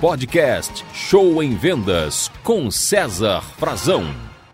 Podcast Show em Vendas com César Frazão.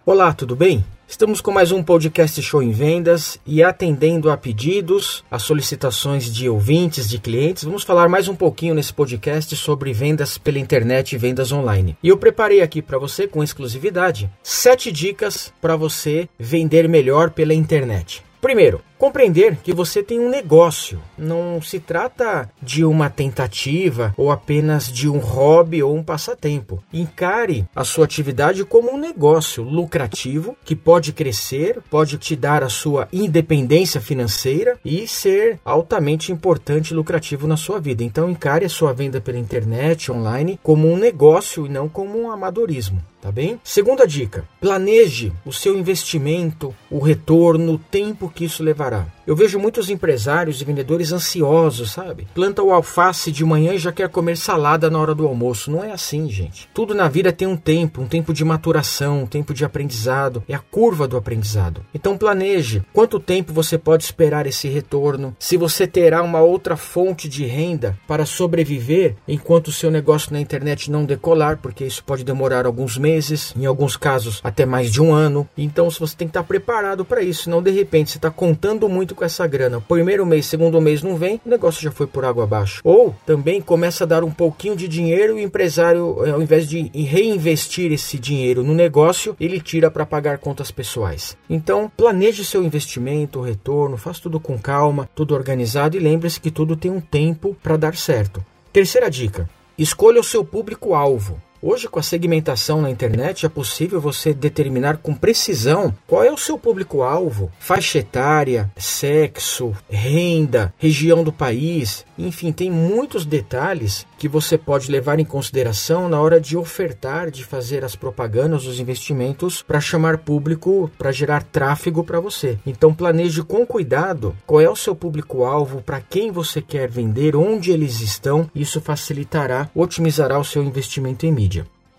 Olá, tudo bem? Estamos com mais um podcast Show em Vendas e atendendo a pedidos, a solicitações de ouvintes, de clientes, vamos falar mais um pouquinho nesse podcast sobre vendas pela internet e vendas online. E eu preparei aqui para você com exclusividade sete dicas para você vender melhor pela internet. Primeiro, compreender que você tem um negócio. Não se trata de uma tentativa ou apenas de um hobby ou um passatempo. Encare a sua atividade como um negócio lucrativo que pode crescer, pode te dar a sua independência financeira e ser altamente importante e lucrativo na sua vida. Então encare a sua venda pela internet, online, como um negócio e não como um amadorismo tá bem? Segunda dica: planeje o seu investimento, o retorno, o tempo que isso levará eu vejo muitos empresários e vendedores ansiosos, sabe? Planta o alface de manhã e já quer comer salada na hora do almoço. Não é assim, gente. Tudo na vida tem um tempo, um tempo de maturação, um tempo de aprendizado. É a curva do aprendizado. Então planeje quanto tempo você pode esperar esse retorno, se você terá uma outra fonte de renda para sobreviver enquanto o seu negócio na internet não decolar, porque isso pode demorar alguns meses, em alguns casos até mais de um ano. Então, você tem que estar preparado para isso, não de repente você está contando muito com essa grana. Primeiro mês, segundo mês não vem, o negócio já foi por água abaixo. Ou também começa a dar um pouquinho de dinheiro e o empresário, ao invés de reinvestir esse dinheiro no negócio, ele tira para pagar contas pessoais. Então, planeje seu investimento, retorno, faça tudo com calma, tudo organizado e lembre-se que tudo tem um tempo para dar certo. Terceira dica: escolha o seu público-alvo. Hoje, com a segmentação na internet, é possível você determinar com precisão qual é o seu público-alvo, faixa etária, sexo, renda, região do país, enfim, tem muitos detalhes que você pode levar em consideração na hora de ofertar, de fazer as propagandas, os investimentos para chamar público, para gerar tráfego para você. Então, planeje com cuidado qual é o seu público-alvo, para quem você quer vender, onde eles estão. Isso facilitará, otimizará o seu investimento em mídia.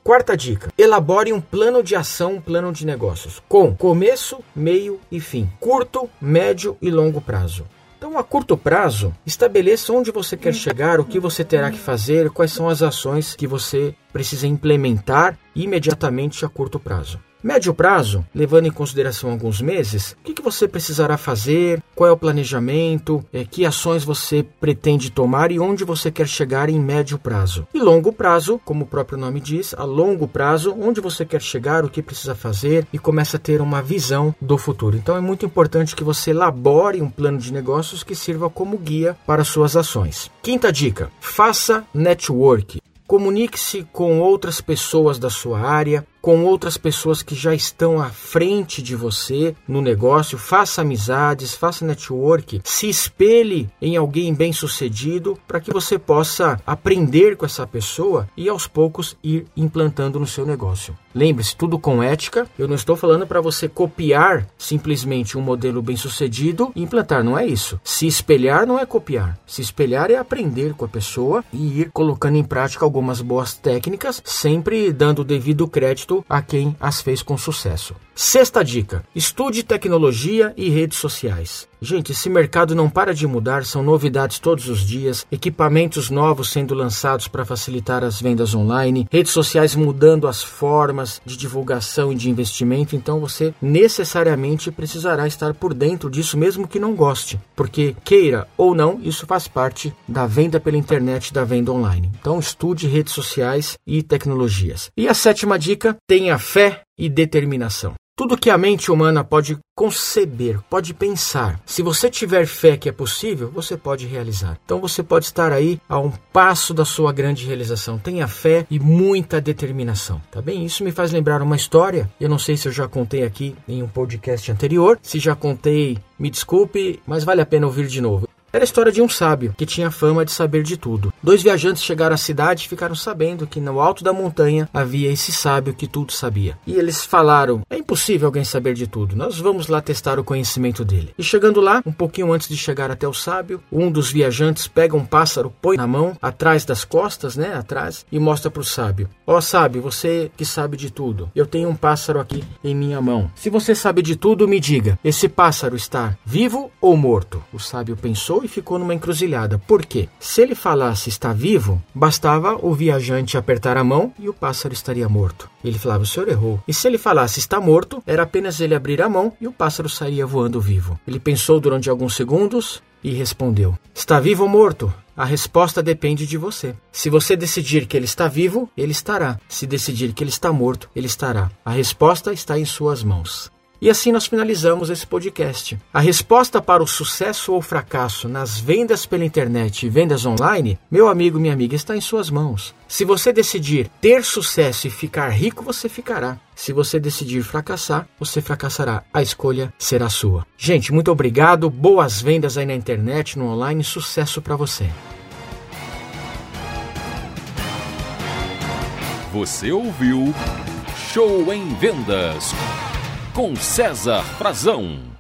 Quarta dica: elabore um plano de ação, um plano de negócios com começo, meio e fim, curto, médio e longo prazo. Então, a curto prazo, estabeleça onde você quer chegar, o que você terá que fazer, quais são as ações que você precisa implementar imediatamente a curto prazo. Médio prazo, levando em consideração alguns meses, o que, você precisará fazer, qual é o planejamento, é, que ações você pretende tomar e onde você quer chegar em médio prazo. E longo prazo, como o próprio nome diz, a longo prazo, onde você quer chegar, o que precisa fazer e começa a ter uma visão do futuro. Então é muito importante que você elabore um plano de negócios que sirva como guia para suas ações. Quinta dica: faça network. Comunique-se com outras pessoas da sua área, com outras pessoas que já estão à frente de você no negócio, faça amizades, faça network, se espelhe em alguém bem-sucedido para que você possa aprender com essa pessoa e aos poucos ir implantando no seu negócio. Lembre-se, tudo com ética. Eu não estou falando para você copiar simplesmente um modelo bem-sucedido e implantar, não é isso. Se espelhar não é copiar. Se espelhar é aprender com a pessoa e ir colocando em prática algumas boas técnicas, sempre dando o devido crédito a quem as fez com sucesso. Sexta dica: estude tecnologia e redes sociais. Gente, esse mercado não para de mudar, são novidades todos os dias, equipamentos novos sendo lançados para facilitar as vendas online, redes sociais mudando as formas de divulgação e de investimento, então você necessariamente precisará estar por dentro disso mesmo que não goste, porque queira ou não, isso faz parte da venda pela internet, da venda online. Então estude redes sociais e tecnologias. E a sétima dica, tenha fé e determinação. Tudo que a mente humana pode conceber, pode pensar, se você tiver fé que é possível, você pode realizar. Então você pode estar aí a um passo da sua grande realização. Tenha fé e muita determinação, tá bem? Isso me faz lembrar uma história. Eu não sei se eu já contei aqui em um podcast anterior. Se já contei, me desculpe, mas vale a pena ouvir de novo. Era a história de um sábio que tinha fama de saber de tudo. Dois viajantes chegaram à cidade e ficaram sabendo que no alto da montanha havia esse sábio que tudo sabia. E eles falaram: É impossível alguém saber de tudo, nós vamos lá testar o conhecimento dele. E chegando lá, um pouquinho antes de chegar até o sábio, um dos viajantes pega um pássaro, põe na mão, atrás das costas, né, atrás, e mostra para o sábio: Ó oh, sábio, você que sabe de tudo, eu tenho um pássaro aqui em minha mão. Se você sabe de tudo, me diga: esse pássaro está vivo ou morto? O sábio pensou e ficou numa encruzilhada. Por quê? Se ele falasse está vivo, bastava o viajante apertar a mão e o pássaro estaria morto. Ele falava: o senhor errou. E se ele falasse está morto, era apenas ele abrir a mão e o pássaro sairia voando vivo. Ele pensou durante alguns segundos e respondeu: Está vivo ou morto? A resposta depende de você. Se você decidir que ele está vivo, ele estará. Se decidir que ele está morto, ele estará. A resposta está em suas mãos. E assim nós finalizamos esse podcast. A resposta para o sucesso ou fracasso nas vendas pela internet e vendas online, meu amigo, minha amiga, está em suas mãos. Se você decidir ter sucesso e ficar rico, você ficará. Se você decidir fracassar, você fracassará. A escolha será sua. Gente, muito obrigado. Boas vendas aí na internet, no online. Sucesso para você. Você ouviu Show em Vendas com César Frazão.